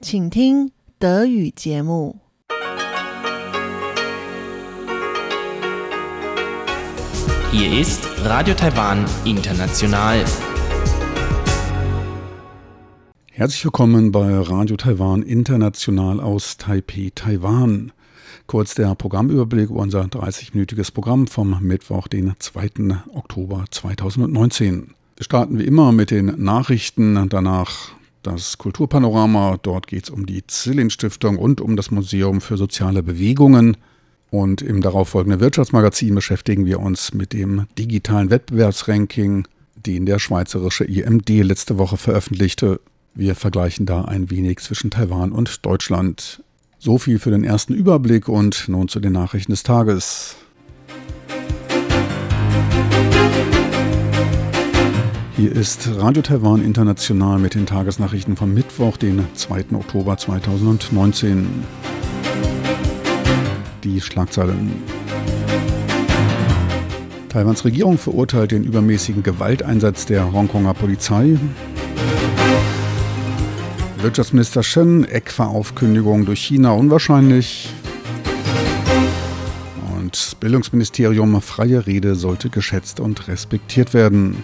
请听德语节目。Hier ist Radio Taiwan International. Herzlich willkommen bei Radio Taiwan International aus Taipei, Taiwan. Kurz der Programmüberblick über unser 30-minütiges Programm vom Mittwoch, den 2. Oktober 2019. Wir starten wie immer mit den Nachrichten, danach das Kulturpanorama. Dort geht es um die Zillin Stiftung und um das Museum für soziale Bewegungen. Und im darauffolgenden Wirtschaftsmagazin beschäftigen wir uns mit dem digitalen Wettbewerbsranking, den der schweizerische IMD letzte Woche veröffentlichte. Wir vergleichen da ein wenig zwischen Taiwan und Deutschland. So viel für den ersten Überblick und nun zu den Nachrichten des Tages. Hier ist Radio Taiwan International mit den Tagesnachrichten vom Mittwoch, den 2. Oktober 2019. Die Schlagzeilen. Taiwans Regierung verurteilt den übermäßigen Gewalteinsatz der Hongkonger Polizei. Wirtschaftsminister Shen, ECFA-Aufkündigung durch China unwahrscheinlich. Und Bildungsministerium, freie Rede sollte geschätzt und respektiert werden.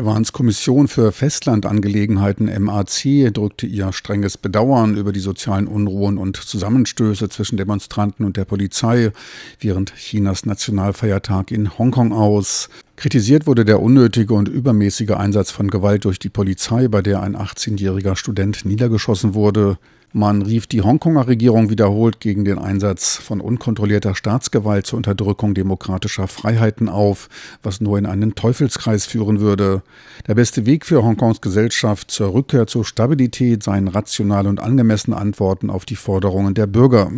Taiwans Kommission für Festlandangelegenheiten MAC drückte ihr strenges Bedauern über die sozialen Unruhen und Zusammenstöße zwischen Demonstranten und der Polizei während Chinas Nationalfeiertag in Hongkong aus. Kritisiert wurde der unnötige und übermäßige Einsatz von Gewalt durch die Polizei, bei der ein 18-jähriger Student niedergeschossen wurde. Man rief die Hongkonger Regierung wiederholt gegen den Einsatz von unkontrollierter Staatsgewalt zur Unterdrückung demokratischer Freiheiten auf, was nur in einen Teufelskreis führen würde. Der beste Weg für Hongkongs Gesellschaft zur Rückkehr zur Stabilität seien rationale und angemessene Antworten auf die Forderungen der Bürger.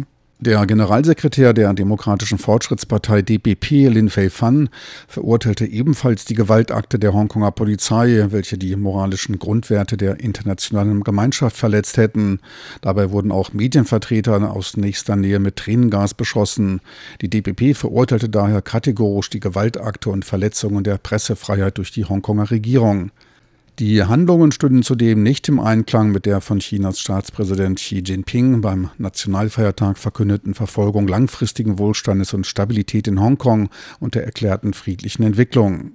Der Generalsekretär der Demokratischen Fortschrittspartei DPP, Lin Fei-Fan, verurteilte ebenfalls die Gewaltakte der Hongkonger Polizei, welche die moralischen Grundwerte der internationalen Gemeinschaft verletzt hätten. Dabei wurden auch Medienvertreter aus nächster Nähe mit Tränengas beschossen. Die DPP verurteilte daher kategorisch die Gewaltakte und Verletzungen der Pressefreiheit durch die Hongkonger Regierung. Die Handlungen stünden zudem nicht im Einklang mit der von Chinas Staatspräsident Xi Jinping beim Nationalfeiertag verkündeten Verfolgung langfristigen Wohlstandes und Stabilität in Hongkong und der erklärten friedlichen Entwicklung.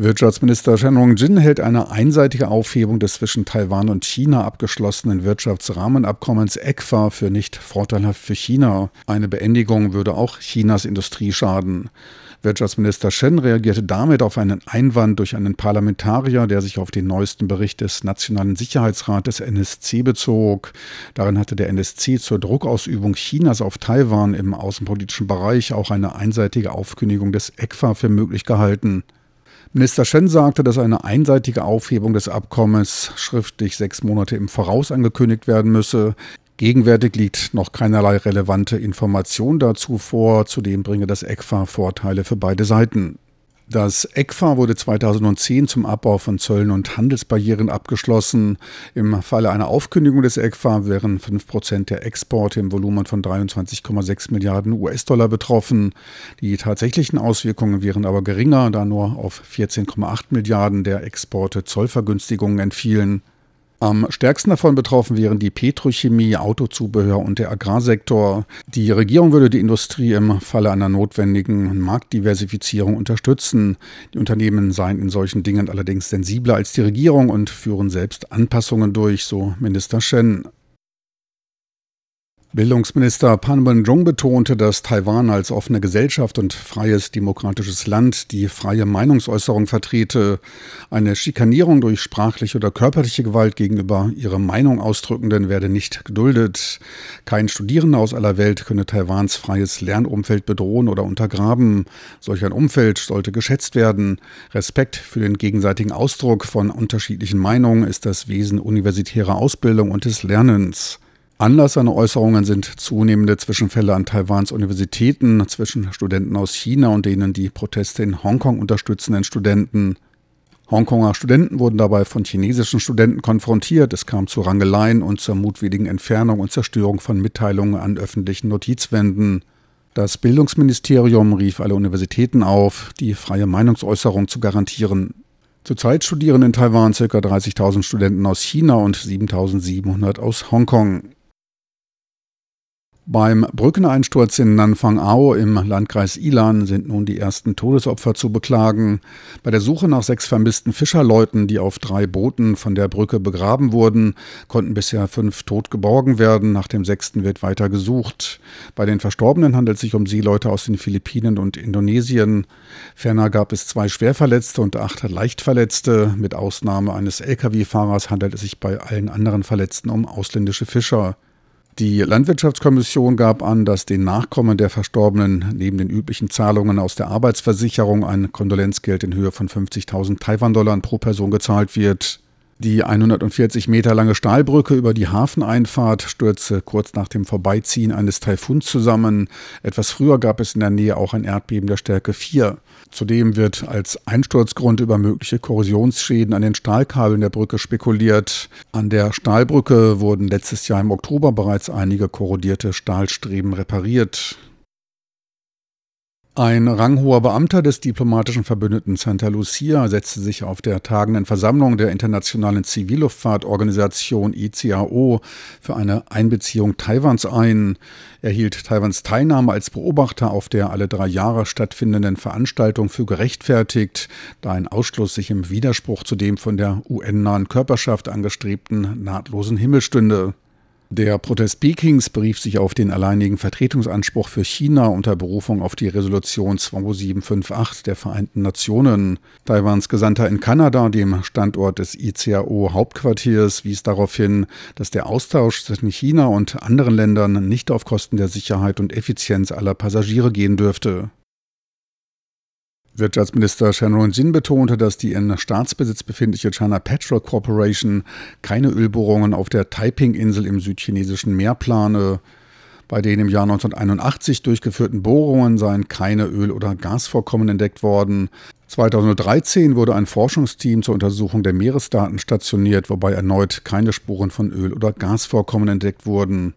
Wirtschaftsminister Shen Rong-jin hält eine einseitige Aufhebung des zwischen Taiwan und China abgeschlossenen Wirtschaftsrahmenabkommens ECFA für nicht vorteilhaft für China. Eine Beendigung würde auch Chinas Industrie schaden. Wirtschaftsminister Shen reagierte damit auf einen Einwand durch einen Parlamentarier, der sich auf den neuesten Bericht des Nationalen Sicherheitsrates NSC bezog. Darin hatte der NSC zur Druckausübung Chinas auf Taiwan im außenpolitischen Bereich auch eine einseitige Aufkündigung des ECFA für möglich gehalten. Minister Shen sagte, dass eine einseitige Aufhebung des Abkommens schriftlich sechs Monate im Voraus angekündigt werden müsse. Gegenwärtig liegt noch keinerlei relevante Information dazu vor. Zudem bringe das ECFA Vorteile für beide Seiten. Das ECFA wurde 2010 zum Abbau von Zöllen und Handelsbarrieren abgeschlossen. Im Falle einer Aufkündigung des ECFA wären 5% der Exporte im Volumen von 23,6 Milliarden US-Dollar betroffen. Die tatsächlichen Auswirkungen wären aber geringer, da nur auf 14,8 Milliarden der Exporte Zollvergünstigungen entfielen. Am stärksten davon betroffen wären die Petrochemie, Autozubehör und der Agrarsektor. Die Regierung würde die Industrie im Falle einer notwendigen Marktdiversifizierung unterstützen. Die Unternehmen seien in solchen Dingen allerdings sensibler als die Regierung und führen selbst Anpassungen durch, so Minister Shen. Bildungsminister Pan Wen-jong betonte, dass Taiwan als offene Gesellschaft und freies demokratisches Land die freie Meinungsäußerung vertrete. Eine Schikanierung durch sprachliche oder körperliche Gewalt gegenüber ihre Meinung ausdrückenden werde nicht geduldet. Kein Studierender aus aller Welt könne Taiwans freies Lernumfeld bedrohen oder untergraben. Solch ein Umfeld sollte geschätzt werden. Respekt für den gegenseitigen Ausdruck von unterschiedlichen Meinungen ist das Wesen universitärer Ausbildung und des Lernens. Anlass seiner Äußerungen sind zunehmende Zwischenfälle an Taiwans Universitäten zwischen Studenten aus China und denen die Proteste in Hongkong unterstützenden Studenten. Hongkonger Studenten wurden dabei von chinesischen Studenten konfrontiert. Es kam zu Rangeleien und zur mutwilligen Entfernung und Zerstörung von Mitteilungen an öffentlichen Notizwänden. Das Bildungsministerium rief alle Universitäten auf, die freie Meinungsäußerung zu garantieren. Zurzeit studieren in Taiwan ca. 30.000 Studenten aus China und 7.700 aus Hongkong. Beim Brückeneinsturz in Nanfang-ao im Landkreis Ilan sind nun die ersten Todesopfer zu beklagen. Bei der Suche nach sechs vermissten Fischerleuten, die auf drei Booten von der Brücke begraben wurden, konnten bisher fünf tot geborgen werden. Nach dem sechsten wird weiter gesucht. Bei den Verstorbenen handelt es sich um Seeleute aus den Philippinen und Indonesien. Ferner gab es zwei Schwerverletzte und acht Leichtverletzte. Mit Ausnahme eines Lkw-Fahrers handelt es sich bei allen anderen Verletzten um ausländische Fischer. Die Landwirtschaftskommission gab an, dass den Nachkommen der Verstorbenen neben den üblichen Zahlungen aus der Arbeitsversicherung ein Kondolenzgeld in Höhe von 50.000 Taiwan-Dollar pro Person gezahlt wird. Die 140 Meter lange Stahlbrücke über die Hafeneinfahrt stürzte kurz nach dem Vorbeiziehen eines Taifuns zusammen. Etwas früher gab es in der Nähe auch ein Erdbeben der Stärke 4. Zudem wird als Einsturzgrund über mögliche Korrosionsschäden an den Stahlkabeln der Brücke spekuliert. An der Stahlbrücke wurden letztes Jahr im Oktober bereits einige korrodierte Stahlstreben repariert. Ein ranghoher Beamter des diplomatischen Verbündeten Santa Lucia setzte sich auf der tagenden Versammlung der Internationalen Zivilluftfahrtorganisation ICAO für eine Einbeziehung Taiwans ein. Er hielt Taiwans Teilnahme als Beobachter auf der alle drei Jahre stattfindenden Veranstaltung für gerechtfertigt, da ein Ausschluss sich im Widerspruch zu dem von der UN-nahen Körperschaft angestrebten nahtlosen Himmel stünde. Der Protest Pekings berief sich auf den alleinigen Vertretungsanspruch für China unter Berufung auf die Resolution 2758 der Vereinten Nationen. Taiwans Gesandter in Kanada, dem Standort des ICAO-Hauptquartiers, wies darauf hin, dass der Austausch zwischen China und anderen Ländern nicht auf Kosten der Sicherheit und Effizienz aller Passagiere gehen dürfte. Wirtschaftsminister Shenron Jin betonte, dass die in Staatsbesitz befindliche China Petrol Corporation keine Ölbohrungen auf der Taiping-Insel im südchinesischen Meer plane. Bei den im Jahr 1981 durchgeführten Bohrungen seien keine Öl- oder Gasvorkommen entdeckt worden. 2013 wurde ein Forschungsteam zur Untersuchung der Meeresdaten stationiert, wobei erneut keine Spuren von Öl- oder Gasvorkommen entdeckt wurden.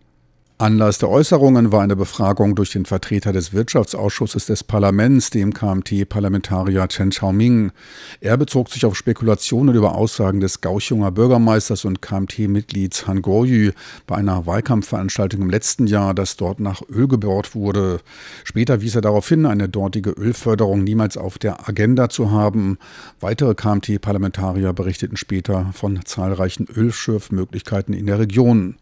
Anlass der Äußerungen war eine Befragung durch den Vertreter des Wirtschaftsausschusses des Parlaments, dem KMT-Parlamentarier Chen Xiaoming. Er bezog sich auf Spekulationen über Aussagen des Gauchunger Bürgermeisters und KMT-Mitglieds Han Goryu bei einer Wahlkampfveranstaltung im letzten Jahr, dass dort nach Öl gebohrt wurde. Später wies er darauf hin, eine dortige Ölförderung niemals auf der Agenda zu haben. Weitere KMT-Parlamentarier berichteten später von zahlreichen Ölschürfmöglichkeiten in der Region.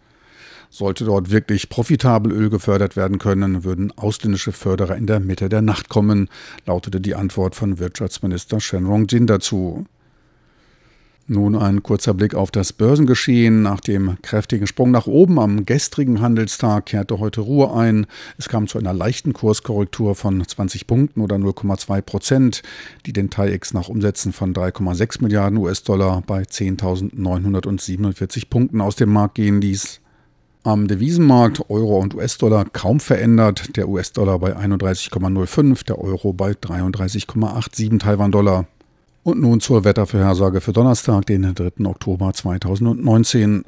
Sollte dort wirklich profitabel Öl gefördert werden können, würden ausländische Förderer in der Mitte der Nacht kommen, lautete die Antwort von Wirtschaftsminister Shenrong Jin dazu. Nun ein kurzer Blick auf das Börsengeschehen. Nach dem kräftigen Sprung nach oben am gestrigen Handelstag kehrte heute Ruhe ein. Es kam zu einer leichten Kurskorrektur von 20 Punkten oder 0,2 Prozent, die den TAIEX nach Umsätzen von 3,6 Milliarden US-Dollar bei 10.947 Punkten aus dem Markt gehen ließ. Am Devisenmarkt Euro und US-Dollar kaum verändert. Der US-Dollar bei 31,05, der Euro bei 33,87 Taiwan-Dollar. Und nun zur Wettervorhersage für Donnerstag, den 3. Oktober 2019.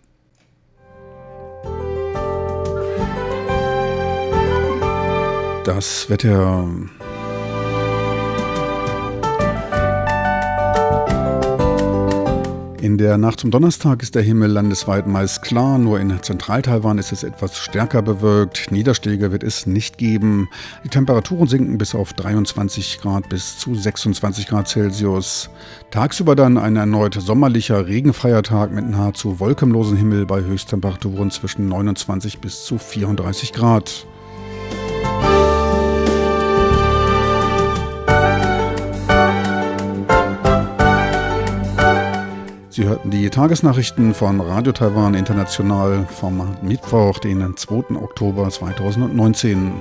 Das Wetter In der Nacht zum Donnerstag ist der Himmel landesweit meist klar, nur in Zentral-Taiwan ist es etwas stärker bewölkt. Niederschläge wird es nicht geben. Die Temperaturen sinken bis auf 23 Grad bis zu 26 Grad Celsius. Tagsüber dann ein erneut sommerlicher, regenfreier Tag mit nahezu wolkenlosen Himmel bei Höchsttemperaturen zwischen 29 bis zu 34 Grad. Sie hörten die Tagesnachrichten von Radio Taiwan International vom Mittwoch, den 2. Oktober 2019.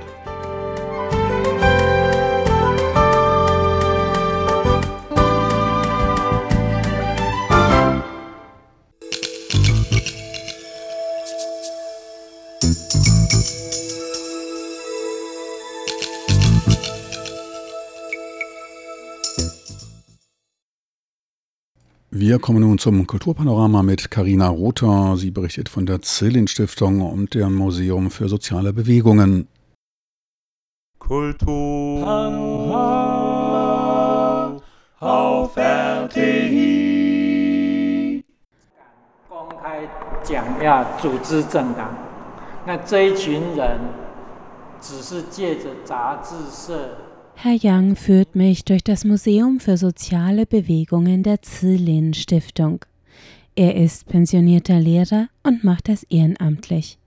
kommen nun zum Kulturpanorama mit Karina Rother. Sie berichtet von der Zillin Stiftung und dem Museum für soziale Bewegungen. Kulturpanorama auf RTI. 公开讲要组织政党，那这一群人只是借着杂志社。 Herr Yang führt mich durch das Museum für soziale Bewegungen der Zilin Stiftung. Er ist pensionierter Lehrer und macht das ehrenamtlich.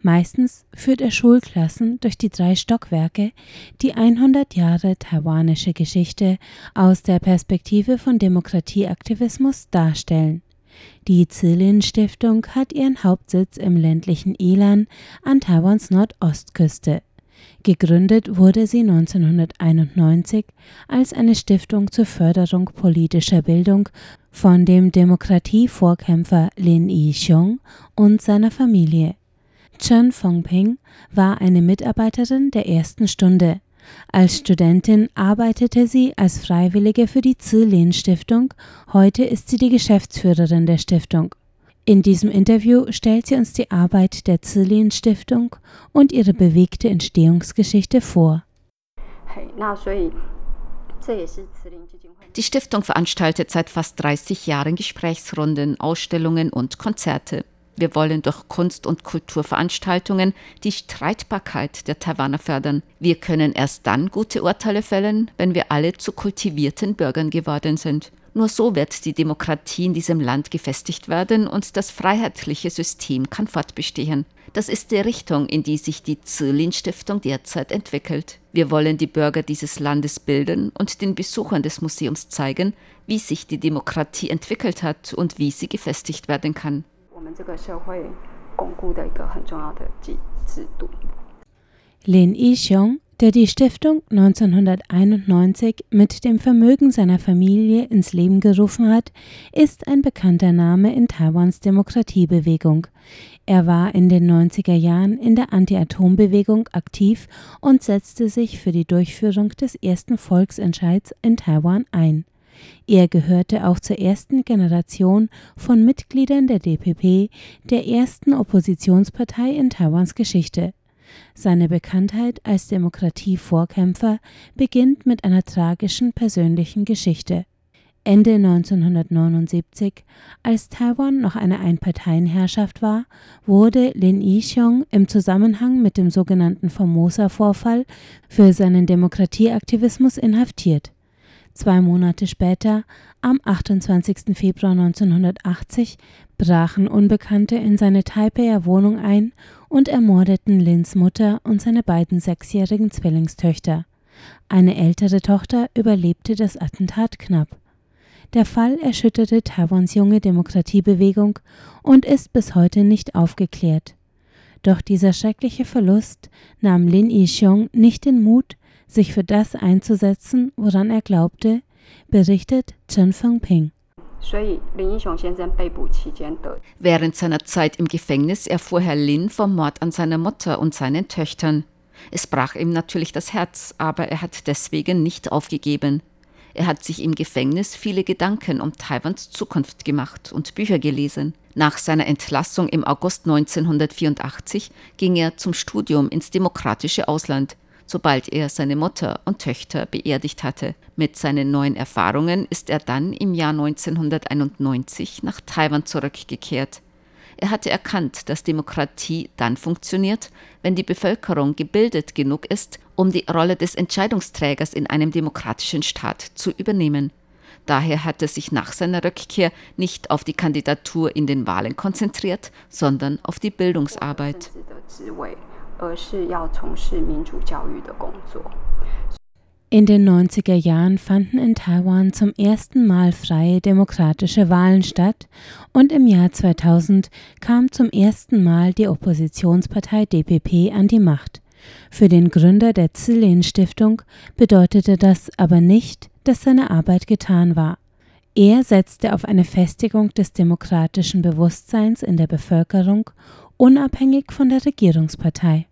Meistens führt er Schulklassen durch die drei Stockwerke, die 100 Jahre taiwanische Geschichte aus der Perspektive von Demokratieaktivismus darstellen. Die Zilin Stiftung hat ihren Hauptsitz im ländlichen Ilan an Taiwans Nordostküste. Gegründet wurde sie 1991 als eine Stiftung zur Förderung politischer Bildung von dem Demokratievorkämpfer Lin Yi-xiong und seiner Familie. Chen Fongping war eine Mitarbeiterin der ersten Stunde. Als Studentin arbeitete sie als Freiwillige für die Zilin Stiftung. Heute ist sie die Geschäftsführerin der Stiftung. In diesem Interview stellt sie uns die Arbeit der Zillien Stiftung und ihre bewegte Entstehungsgeschichte vor. Die Stiftung veranstaltet seit fast 30 Jahren Gesprächsrunden, Ausstellungen und Konzerte. Wir wollen durch Kunst- und Kulturveranstaltungen die Streitbarkeit der Taiwaner fördern. Wir können erst dann gute Urteile fällen, wenn wir alle zu kultivierten Bürgern geworden sind. Nur so wird die Demokratie in diesem Land gefestigt werden und das freiheitliche System kann fortbestehen. Das ist die Richtung, in die sich die Zilin-Stiftung derzeit entwickelt. Wir wollen die Bürger dieses Landes bilden und den Besuchern des Museums zeigen, wie sich die Demokratie entwickelt hat und wie sie gefestigt werden kann. Lin Yixiong, der die Stiftung 1991 mit dem Vermögen seiner Familie ins Leben gerufen hat, ist ein bekannter Name in Taiwans Demokratiebewegung. Er war in den 90er Jahren in der Anti-Atom-Bewegung aktiv und setzte sich für die Durchführung des ersten Volksentscheids in Taiwan ein. Er gehörte auch zur ersten Generation von Mitgliedern der DPP, der ersten Oppositionspartei in Taiwans Geschichte. Seine Bekanntheit als Demokratievorkämpfer beginnt mit einer tragischen persönlichen Geschichte. Ende 1979, als Taiwan noch eine Einparteienherrschaft war, wurde Lin Yi-xiong im Zusammenhang mit dem sogenannten Formosa-Vorfall für seinen Demokratieaktivismus inhaftiert. Zwei Monate später, am 28. Februar 1980, brachen Unbekannte in seine Taipeher Wohnung ein und ermordeten Lins Mutter und seine beiden sechsjährigen Zwillingstöchter. Eine ältere Tochter überlebte das Attentat knapp. Der Fall erschütterte Taiwans junge Demokratiebewegung und ist bis heute nicht aufgeklärt. Doch dieser schreckliche Verlust nahm Lin Yi-xiong nicht den Mut, sich für das einzusetzen, woran er glaubte, berichtet Chen Fengping. Während seiner Zeit im Gefängnis erfuhr Herr Lin vom Mord an seiner Mutter und seinen Töchtern. Es brach ihm natürlich das Herz, aber er hat deswegen nicht aufgegeben. Er hat sich im Gefängnis viele Gedanken um Taiwans Zukunft gemacht und Bücher gelesen. Nach seiner Entlassung im August 1984 ging er zum Studium ins demokratische Ausland sobald er seine Mutter und Töchter beerdigt hatte. Mit seinen neuen Erfahrungen ist er dann im Jahr 1991 nach Taiwan zurückgekehrt. Er hatte erkannt, dass Demokratie dann funktioniert, wenn die Bevölkerung gebildet genug ist, um die Rolle des Entscheidungsträgers in einem demokratischen Staat zu übernehmen. Daher hat er sich nach seiner Rückkehr nicht auf die Kandidatur in den Wahlen konzentriert, sondern auf die Bildungsarbeit. 政治的职位，而是要从事民主教育的工作。 In den 90er Jahren fanden in Taiwan zum ersten Mal freie demokratische Wahlen statt und im Jahr 2000 kam zum ersten Mal die Oppositionspartei DPP an die Macht. Für den Gründer der Zilin Stiftung bedeutete das aber nicht, dass seine Arbeit getan war. Er setzte auf eine Festigung des demokratischen Bewusstseins in der Bevölkerung, unabhängig von der Regierungspartei.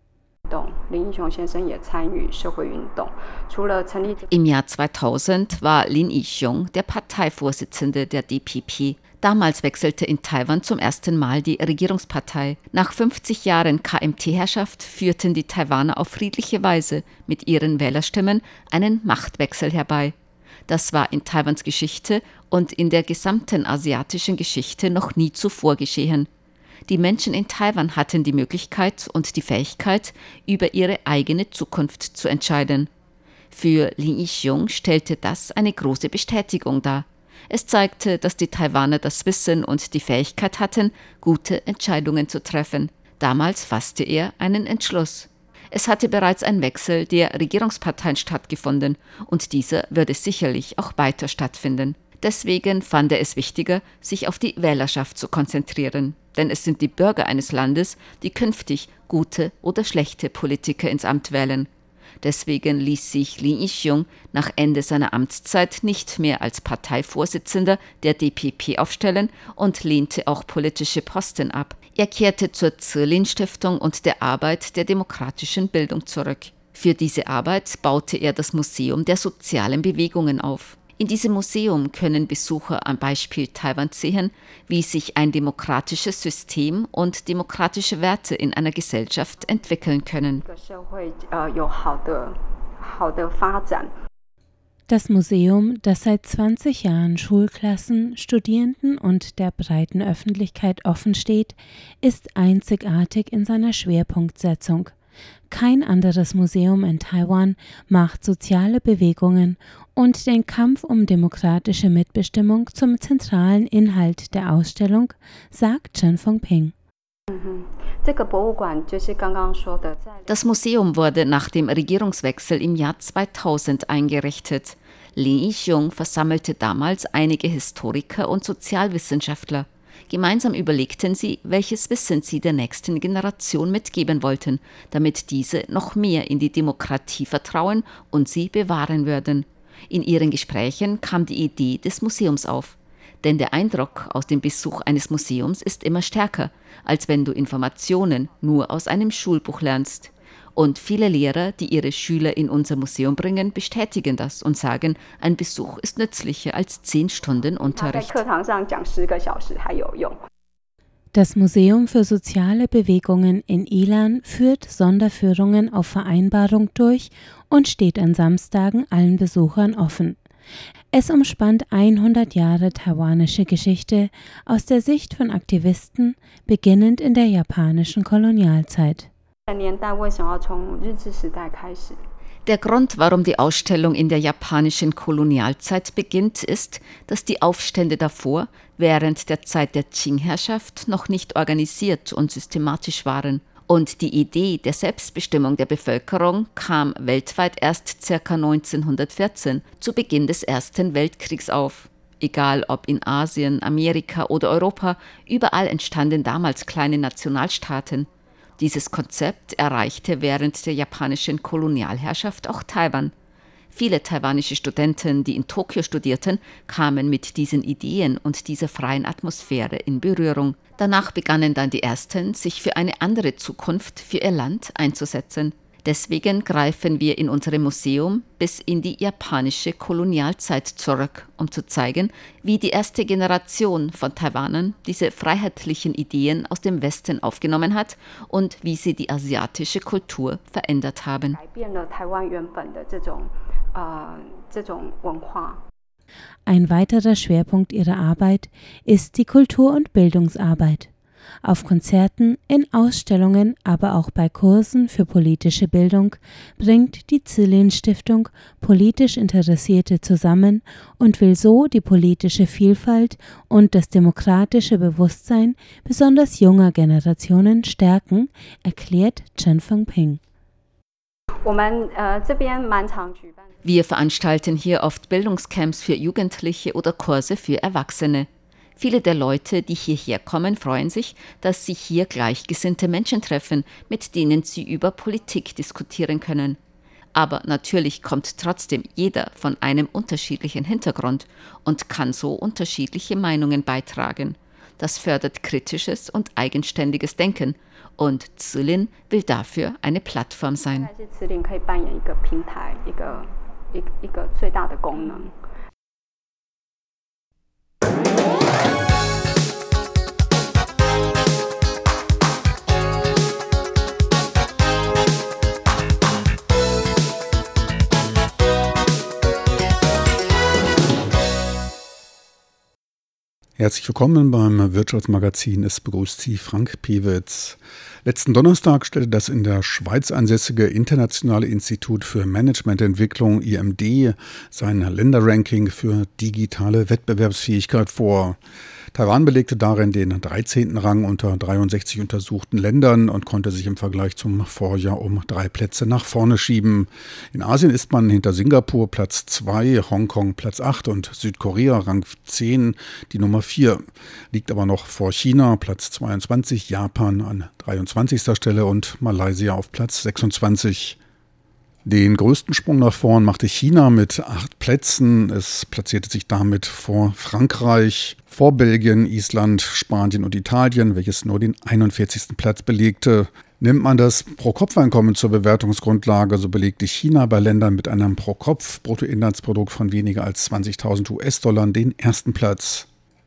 Im Jahr 2000 war Lin Yixong der Parteivorsitzende der DPP. Damals wechselte in Taiwan zum ersten Mal die Regierungspartei. Nach 50 Jahren KMT-Herrschaft führten die Taiwaner auf friedliche Weise mit ihren Wählerstimmen einen Machtwechsel herbei. Das war in Taiwans Geschichte und in der gesamten asiatischen Geschichte noch nie zuvor geschehen. Die Menschen in Taiwan hatten die Möglichkeit und die Fähigkeit, über ihre eigene Zukunft zu entscheiden. Für Lin Yixiong stellte das eine große Bestätigung dar. Es zeigte, dass die Taiwaner das Wissen und die Fähigkeit hatten, gute Entscheidungen zu treffen. Damals fasste er einen Entschluss. Es hatte bereits ein Wechsel der Regierungsparteien stattgefunden und dieser würde sicherlich auch weiter stattfinden. Deswegen fand er es wichtiger, sich auf die Wählerschaft zu konzentrieren. Denn es sind die Bürger eines Landes, die künftig gute oder schlechte Politiker ins Amt wählen. Deswegen ließ sich Li Yixiong nach Ende seiner Amtszeit nicht mehr als Parteivorsitzender der DPP aufstellen und lehnte auch politische Posten ab. Er kehrte zur Zirlin-Stiftung und der Arbeit der demokratischen Bildung zurück. Für diese Arbeit baute er das Museum der sozialen Bewegungen auf. In diesem Museum können Besucher am Beispiel Taiwan sehen, wie sich ein demokratisches System und demokratische Werte in einer Gesellschaft entwickeln können. Das Museum, das seit 20 Jahren Schulklassen, Studierenden und der breiten Öffentlichkeit offen steht, ist einzigartig in seiner Schwerpunktsetzung. Kein anderes Museum in Taiwan macht soziale Bewegungen und den Kampf um demokratische Mitbestimmung zum zentralen Inhalt der Ausstellung, sagt Chen Fengping. Das Museum wurde nach dem Regierungswechsel im Jahr 2000 eingerichtet. Li Yixiong versammelte damals einige Historiker und Sozialwissenschaftler. Gemeinsam überlegten sie, welches Wissen sie der nächsten Generation mitgeben wollten, damit diese noch mehr in die Demokratie vertrauen und sie bewahren würden. In ihren Gesprächen kam die Idee des Museums auf. Denn der Eindruck aus dem Besuch eines Museums ist immer stärker, als wenn du Informationen nur aus einem Schulbuch lernst. Und viele Lehrer, die ihre Schüler in unser Museum bringen, bestätigen das und sagen, ein Besuch ist nützlicher als zehn Stunden Unterricht. Das Museum für soziale Bewegungen in Ilan führt Sonderführungen auf Vereinbarung durch und steht an Samstagen allen Besuchern offen. Es umspannt 100 Jahre taiwanische Geschichte aus der Sicht von Aktivisten, beginnend in der japanischen Kolonialzeit. Der Grund, warum die Ausstellung in der japanischen Kolonialzeit beginnt, ist, dass die Aufstände davor, während der Zeit der Qing-Herrschaft, noch nicht organisiert und systematisch waren. Und die Idee der Selbstbestimmung der Bevölkerung kam weltweit erst ca. 1914, zu Beginn des Ersten Weltkriegs auf. Egal ob in Asien, Amerika oder Europa, überall entstanden damals kleine Nationalstaaten. Dieses Konzept erreichte während der japanischen Kolonialherrschaft auch Taiwan. Viele taiwanische Studenten, die in Tokio studierten, kamen mit diesen Ideen und dieser freien Atmosphäre in Berührung. Danach begannen dann die ersten, sich für eine andere Zukunft für ihr Land einzusetzen. Deswegen greifen wir in unserem Museum bis in die japanische Kolonialzeit zurück, um zu zeigen, wie die erste Generation von Taiwanern diese freiheitlichen Ideen aus dem Westen aufgenommen hat und wie sie die asiatische Kultur verändert haben. Ein weiterer Schwerpunkt ihrer Arbeit ist die Kultur- und Bildungsarbeit auf Konzerten, in Ausstellungen, aber auch bei Kursen für politische Bildung bringt die Zilin Stiftung politisch Interessierte zusammen und will so die politische Vielfalt und das demokratische Bewusstsein besonders junger Generationen stärken, erklärt Chen Fengping. Wir veranstalten hier oft Bildungscamps für Jugendliche oder Kurse für Erwachsene. Viele der Leute, die hierher kommen, freuen sich, dass sie hier gleichgesinnte Menschen treffen, mit denen sie über Politik diskutieren können. Aber natürlich kommt trotzdem jeder von einem unterschiedlichen Hintergrund und kann so unterschiedliche Meinungen beitragen. Das fördert kritisches und eigenständiges Denken. Und Zilin will dafür eine Plattform sein. Herzlich willkommen beim Wirtschaftsmagazin. Es begrüßt Sie Frank Piewitz. Letzten Donnerstag stellte das in der Schweiz ansässige Internationale Institut für Managemententwicklung IMD sein Länderranking für digitale Wettbewerbsfähigkeit vor. Taiwan belegte darin den 13. Rang unter 63 untersuchten Ländern und konnte sich im Vergleich zum Vorjahr um drei Plätze nach vorne schieben. In Asien ist man hinter Singapur Platz 2, Hongkong Platz 8 und Südkorea Rang 10 die Nummer 4. Liegt aber noch vor China Platz 22, Japan an 23. Stelle und Malaysia auf Platz 26. Den größten Sprung nach vorn machte China mit acht Plätzen. Es platzierte sich damit vor Frankreich, vor Belgien, Island, Spanien und Italien, welches nur den 41. Platz belegte. Nimmt man das Pro-Kopf-Einkommen zur Bewertungsgrundlage, so belegte China bei Ländern mit einem Pro-Kopf-Bruttoinlandsprodukt von weniger als 20.000 US-Dollar den ersten Platz.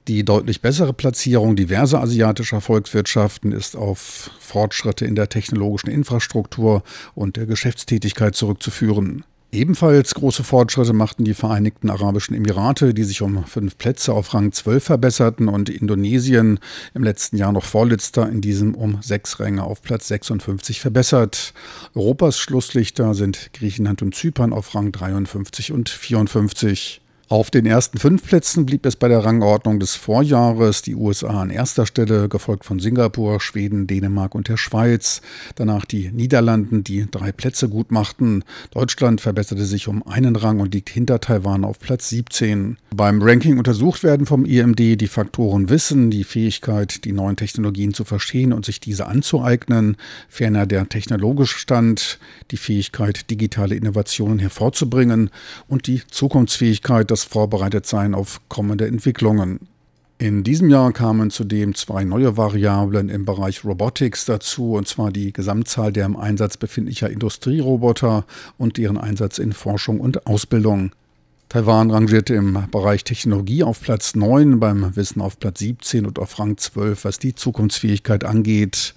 Die deutlich bessere Platzierung diverser asiatischer Volkswirtschaften ist auf Fortschritte in der technologischen Infrastruktur und der Geschäftstätigkeit zurückzuführen. Ebenfalls große Fortschritte machten die Vereinigten Arabischen Emirate, die sich um fünf Plätze auf Rang 12 verbesserten und Indonesien im letzten Jahr noch vorletzter, in diesem um sechs Ränge auf Platz 56 verbessert. Europas Schlusslichter sind Griechenland und Zypern auf Rang 53 und 54. Auf den ersten fünf Plätzen blieb es bei der Rangordnung des Vorjahres. Die USA an erster Stelle, gefolgt von Singapur, Schweden, Dänemark und der Schweiz. Danach die Niederlanden, die drei Plätze gut machten. Deutschland verbesserte sich um einen Rang und liegt hinter Taiwan auf Platz 17. Beim Ranking untersucht werden vom IMD die Faktoren Wissen, die Fähigkeit, die neuen Technologien zu verstehen und sich diese anzueignen, ferner der technologische Stand, die Fähigkeit, digitale Innovationen hervorzubringen und die Zukunftsfähigkeit, das Vorbereitetsein auf kommende Entwicklungen. In diesem Jahr kamen zudem zwei neue Variablen im Bereich Robotics dazu, und zwar die Gesamtzahl der im Einsatz befindlicher Industrieroboter und deren Einsatz in Forschung und Ausbildung. Taiwan rangierte im Bereich Technologie auf Platz 9, beim Wissen auf Platz 17 und auf Rang 12, was die Zukunftsfähigkeit angeht.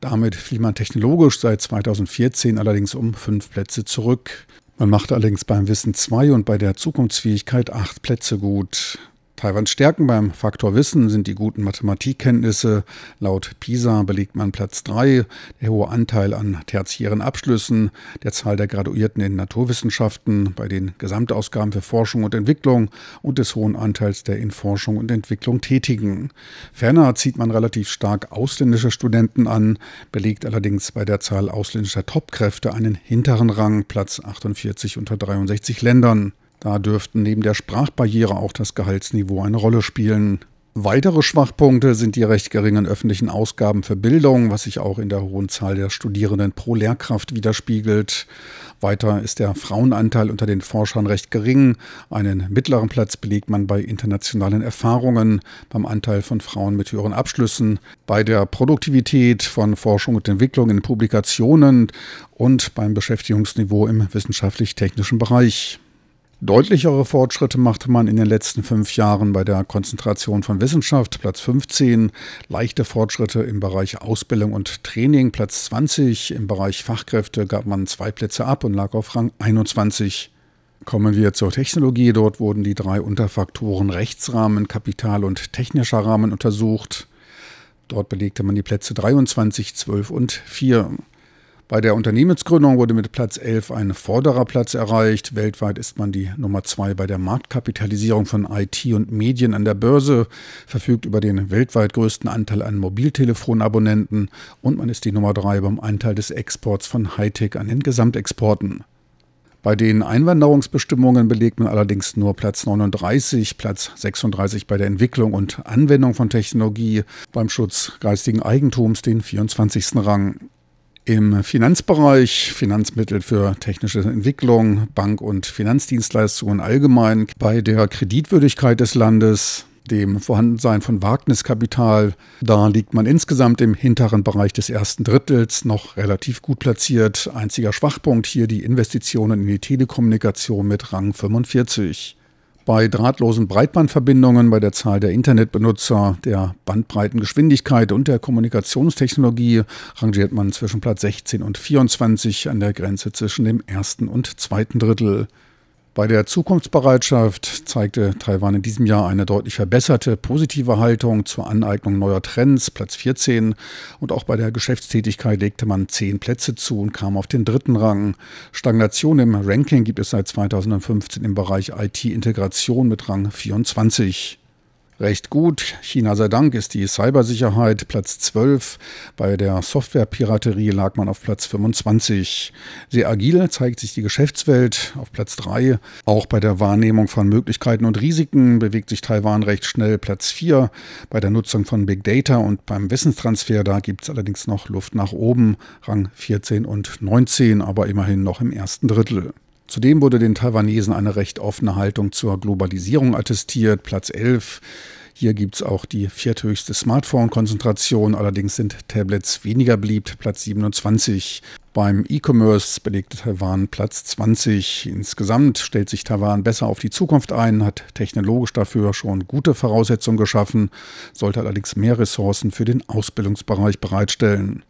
Damit fiel man technologisch seit 2014 allerdings um fünf Plätze zurück. Man machte allerdings beim Wissen zwei und bei der Zukunftsfähigkeit acht Plätze gut. Taiwans Stärken beim Faktor Wissen sind die guten Mathematikkenntnisse. Laut PISA belegt man Platz 3, der hohe Anteil an tertiären Abschlüssen, der Zahl der Graduierten in Naturwissenschaften, bei den Gesamtausgaben für Forschung und Entwicklung und des hohen Anteils der in Forschung und Entwicklung Tätigen. Ferner zieht man relativ stark ausländische Studenten an, belegt allerdings bei der Zahl ausländischer Topkräfte einen hinteren Rang, Platz 48 unter 63 Ländern. Da dürften neben der Sprachbarriere auch das Gehaltsniveau eine Rolle spielen. Weitere Schwachpunkte sind die recht geringen öffentlichen Ausgaben für Bildung, was sich auch in der hohen Zahl der Studierenden pro Lehrkraft widerspiegelt. Weiter ist der Frauenanteil unter den Forschern recht gering. Einen mittleren Platz belegt man bei internationalen Erfahrungen, beim Anteil von Frauen mit höheren Abschlüssen, bei der Produktivität von Forschung und Entwicklung in Publikationen und beim Beschäftigungsniveau im wissenschaftlich-technischen Bereich. Deutlichere Fortschritte machte man in den letzten fünf Jahren bei der Konzentration von Wissenschaft, Platz 15, leichte Fortschritte im Bereich Ausbildung und Training, Platz 20, im Bereich Fachkräfte gab man zwei Plätze ab und lag auf Rang 21. Kommen wir zur Technologie. Dort wurden die drei Unterfaktoren Rechtsrahmen, Kapital und technischer Rahmen untersucht. Dort belegte man die Plätze 23, 12 und 4. Bei der Unternehmensgründung wurde mit Platz 11 ein vorderer Platz erreicht. Weltweit ist man die Nummer 2 bei der Marktkapitalisierung von IT und Medien an der Börse, verfügt über den weltweit größten Anteil an Mobiltelefonabonnenten und man ist die Nummer 3 beim Anteil des Exports von Hightech an den Gesamtexporten. Bei den Einwanderungsbestimmungen belegt man allerdings nur Platz 39, Platz 36 bei der Entwicklung und Anwendung von Technologie, beim Schutz geistigen Eigentums den 24. Rang. Im Finanzbereich, Finanzmittel für technische Entwicklung, Bank- und Finanzdienstleistungen allgemein, bei der Kreditwürdigkeit des Landes, dem Vorhandensein von Wagniskapital. Da liegt man insgesamt im hinteren Bereich des ersten Drittels noch relativ gut platziert. Einziger Schwachpunkt hier die Investitionen in die Telekommunikation mit Rang 45. Bei drahtlosen Breitbandverbindungen, bei der Zahl der Internetbenutzer, der Bandbreitengeschwindigkeit und der Kommunikationstechnologie rangiert man zwischen Platz 16 und 24 an der Grenze zwischen dem ersten und zweiten Drittel. Bei der Zukunftsbereitschaft zeigte Taiwan in diesem Jahr eine deutlich verbesserte positive Haltung zur Aneignung neuer Trends, Platz 14. Und auch bei der Geschäftstätigkeit legte man zehn Plätze zu und kam auf den dritten Rang. Stagnation im Ranking gibt es seit 2015 im Bereich IT-Integration mit Rang 24 recht gut. China sei Dank ist die Cybersicherheit Platz 12. Bei der Softwarepiraterie lag man auf Platz 25. Sehr agil zeigt sich die Geschäftswelt auf Platz 3. Auch bei der Wahrnehmung von Möglichkeiten und Risiken bewegt sich Taiwan recht schnell Platz 4. Bei der Nutzung von Big Data und beim Wissenstransfer, da gibt es allerdings noch Luft nach oben, Rang 14 und 19, aber immerhin noch im ersten Drittel. Zudem wurde den Taiwanesen eine recht offene Haltung zur Globalisierung attestiert, Platz 11. Hier gibt es auch die vierthöchste Smartphone-Konzentration, allerdings sind Tablets weniger beliebt, Platz 27. Beim E-Commerce belegte Taiwan Platz 20. Insgesamt stellt sich Taiwan besser auf die Zukunft ein, hat technologisch dafür schon gute Voraussetzungen geschaffen, sollte allerdings mehr Ressourcen für den Ausbildungsbereich bereitstellen.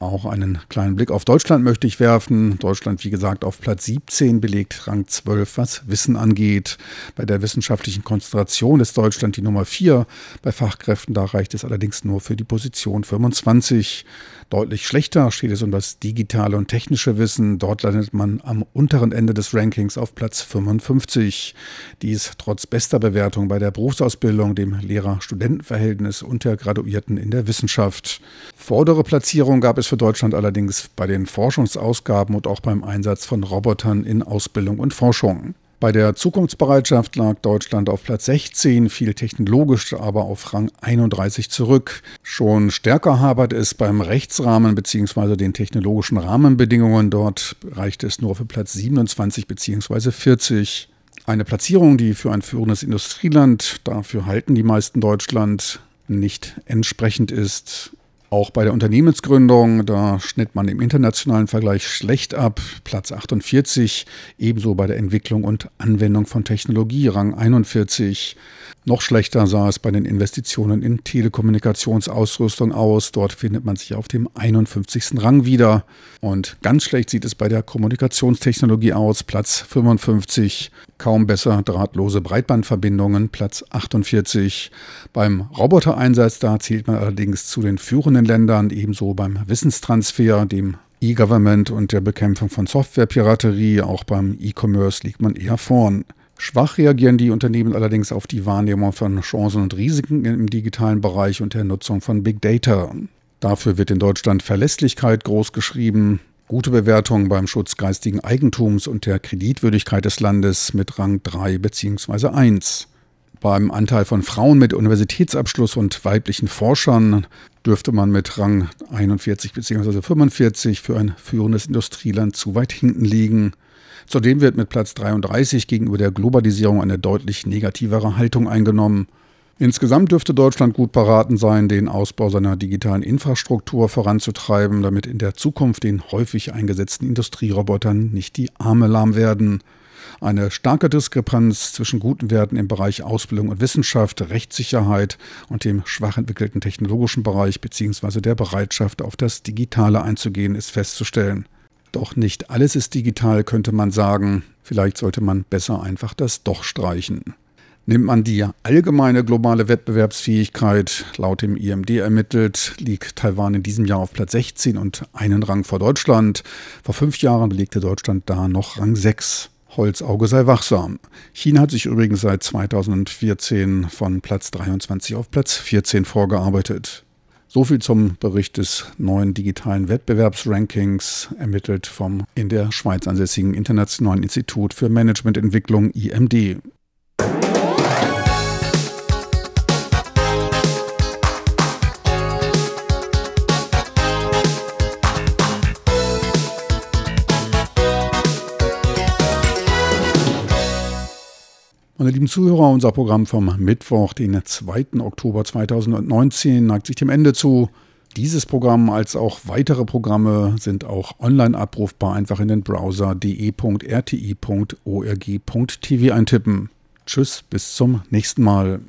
Auch einen kleinen Blick auf Deutschland möchte ich werfen. Deutschland, wie gesagt, auf Platz 17 belegt Rang 12, was Wissen angeht. Bei der wissenschaftlichen Konzentration ist Deutschland die Nummer 4. Bei Fachkräften, da reicht es allerdings nur für die Position 25. Deutlich schlechter steht es um das digitale und technische Wissen. Dort landet man am unteren Ende des Rankings auf Platz 55. Dies trotz bester Bewertung bei der Berufsausbildung, dem Lehrer-Studenten-Verhältnis und der Graduierten in der Wissenschaft. Vordere Platzierung gab es für Deutschland allerdings bei den Forschungsausgaben und auch beim Einsatz von Robotern in Ausbildung und Forschung. Bei der Zukunftsbereitschaft lag Deutschland auf Platz 16, viel technologisch, aber auf Rang 31 zurück. Schon stärker habert es beim Rechtsrahmen bzw. den technologischen Rahmenbedingungen. Dort reicht es nur für Platz 27 bzw. 40. Eine Platzierung, die für ein führendes Industrieland, dafür halten die meisten Deutschland, nicht entsprechend ist. Auch bei der Unternehmensgründung, da schnitt man im internationalen Vergleich schlecht ab, Platz 48, ebenso bei der Entwicklung und Anwendung von Technologie, Rang 41. Noch schlechter sah es bei den Investitionen in Telekommunikationsausrüstung aus. Dort findet man sich auf dem 51. Rang wieder. Und ganz schlecht sieht es bei der Kommunikationstechnologie aus. Platz 55. Kaum besser drahtlose Breitbandverbindungen. Platz 48. Beim Robotereinsatz, da zählt man allerdings zu den führenden Ländern, ebenso beim Wissenstransfer, dem E-Government und der Bekämpfung von Softwarepiraterie. Auch beim E-Commerce liegt man eher vorn. Schwach reagieren die Unternehmen allerdings auf die Wahrnehmung von Chancen und Risiken im digitalen Bereich und der Nutzung von Big Data. Dafür wird in Deutschland Verlässlichkeit großgeschrieben, gute Bewertungen beim Schutz geistigen Eigentums und der Kreditwürdigkeit des Landes mit Rang 3 bzw. 1. Beim Anteil von Frauen mit Universitätsabschluss und weiblichen Forschern dürfte man mit Rang 41 bzw. 45 für ein führendes Industrieland zu weit hinten liegen. Zudem wird mit Platz 33 gegenüber der Globalisierung eine deutlich negativere Haltung eingenommen. Insgesamt dürfte Deutschland gut beraten sein, den Ausbau seiner digitalen Infrastruktur voranzutreiben, damit in der Zukunft den häufig eingesetzten Industrierobotern nicht die Arme lahm werden. Eine starke Diskrepanz zwischen guten Werten im Bereich Ausbildung und Wissenschaft, Rechtssicherheit und dem schwach entwickelten technologischen Bereich bzw. der Bereitschaft, auf das Digitale einzugehen, ist festzustellen. Doch nicht alles ist digital, könnte man sagen. Vielleicht sollte man besser einfach das Doch streichen. Nimmt man die allgemeine globale Wettbewerbsfähigkeit, laut dem IMD ermittelt, liegt Taiwan in diesem Jahr auf Platz 16 und einen Rang vor Deutschland. Vor fünf Jahren belegte Deutschland da noch Rang 6. Holzauge sei wachsam. China hat sich übrigens seit 2014 von Platz 23 auf Platz 14 vorgearbeitet. So viel zum Bericht des neuen digitalen Wettbewerbsrankings, ermittelt vom in der Schweiz ansässigen Internationalen Institut für Managemententwicklung IMD. Meine lieben Zuhörer, unser Programm vom Mittwoch, den 2. Oktober 2019, neigt sich dem Ende zu. Dieses Programm als auch weitere Programme sind auch online abrufbar. Einfach in den Browser de.rti.org.tv eintippen. Tschüss, bis zum nächsten Mal.